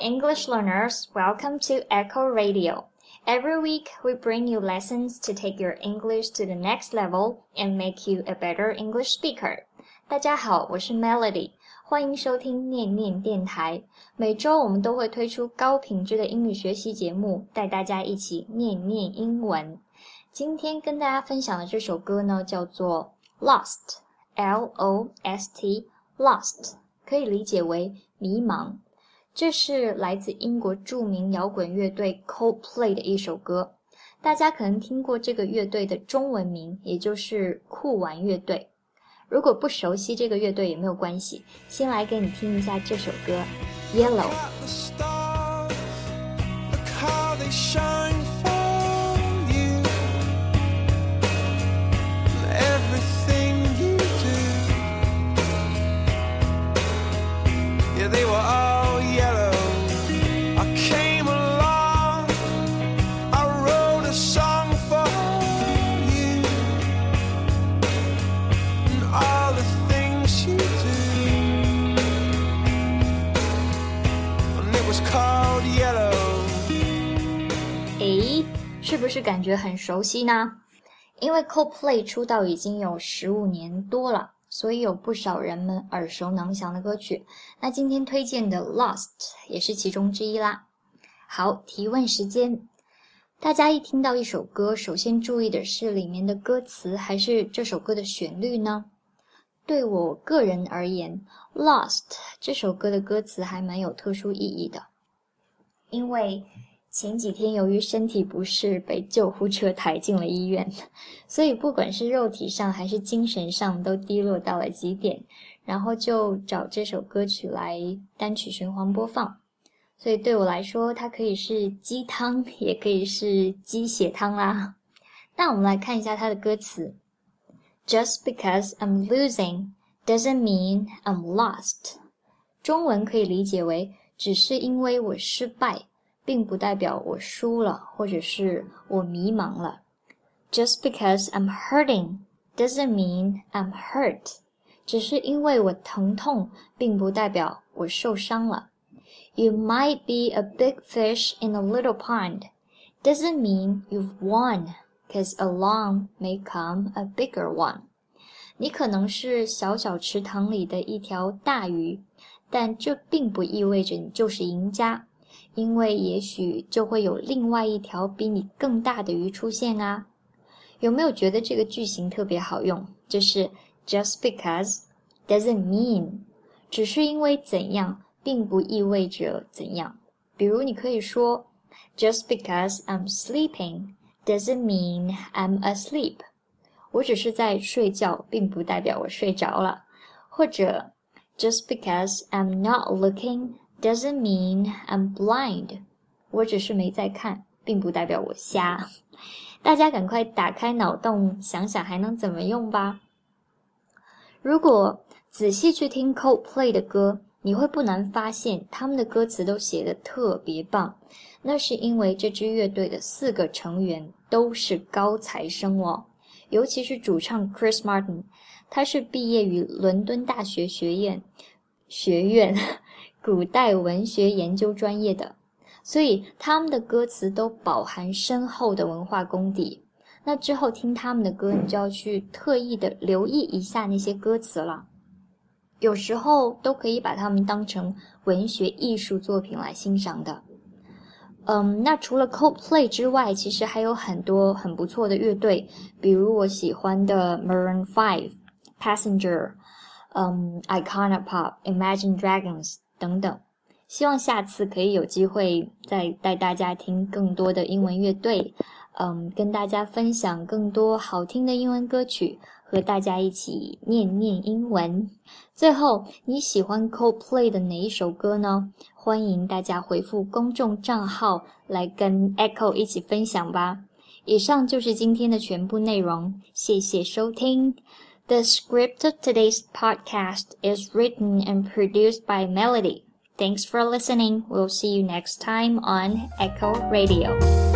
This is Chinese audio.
English learners, welcome to Echo Radio. Every week, we bring you lessons to take your English to the next level and make you a better English speaker. 大家好，我是 Melody，欢迎收听念念电台。每周我们都会推出高品质的英语学习节目，带大家一起念念英文。今天跟大家分享的这首歌呢，叫做《Lost》，L O S T，Lost，可以理解为迷茫。 这是来自英国著名摇滚乐队 Coldplay 的一首歌，大家可能听过这个乐队的中文名，也就是酷玩乐队。如果不熟悉这个乐队也没有关系，先来给你听一下这首歌《Yellow》。诶是不是感觉很熟悉呢？因为 Coldplay 出道已经有十五年多了，所以有不少人们耳熟能详的歌曲。那今天推荐的《Lost》也是其中之一啦。好，提问时间，大家一听到一首歌，首先注意的是里面的歌词还是这首歌的旋律呢？对我个人而言，《Lost》这首歌的歌词还蛮有特殊意义的，因为。前几天由于身体不适被救护车抬进了医院，所以不管是肉体上还是精神上都低落到了极点，然后就找这首歌曲来单曲循环播放。所以对我来说，它可以是鸡汤，也可以是鸡血汤啦。那我们来看一下它的歌词：Just because I'm losing doesn't mean I'm lost。中文可以理解为只是因为我失败。并不代表我输了，或者是我迷茫了。Just because I'm hurting doesn't mean I'm hurt。只是因为我疼痛，并不代表我受伤了。You might be a big fish in a little pond doesn't mean you've won, cause along may come a bigger one。你可能是小小池塘里的一条大鱼，但这并不意味着你就是赢家。 因为也许就会有另外一条比你更大的鱼出现啊！有没有觉得这个句型特别好用？就是 just because doesn't mean，只是因为怎样，并不意味着怎样。比如你可以说 just because I'm sleeping doesn't mean I'm asleep。我只是在睡觉，并不代表我睡着了。或者 just because I'm not looking。Doesn't mean I'm blind，我只是没在看，并不代表我瞎。大家赶快打开脑洞，想想还能怎么用吧。如果仔细去听 Coldplay 的歌，你会不难发现他们的歌词都写得特别棒。那是因为这支乐队的四个成员都是高材生哦，尤其是主唱 Chris Martin，他是毕业于伦敦大学学院学院。古代文学研究专业的，所以他们的歌词都饱含深厚的文化功底。那之后听他们的歌，你就要去特意的留意一下那些歌词了。有时候都可以把它们当成文学艺术作品来欣赏的。嗯，那除了 Coldplay 之外，其实还有很多很不错的乐队，比如我喜欢的 Maroon Five、Passenger、嗯，Icona Pop、Imagine Dragons。等等，希望下次可以有机会再带大家听更多的英文乐队，嗯，跟大家分享更多好听的英文歌曲，和大家一起念念英文。最后，你喜欢 Coldplay 的哪一首歌呢？欢迎大家回复公众账号来跟 Echo 一起分享吧。以上就是今天的全部内容，谢谢收听。The script of today's podcast is written and produced by Melody. Thanks for listening. We'll see you next time on Echo Radio.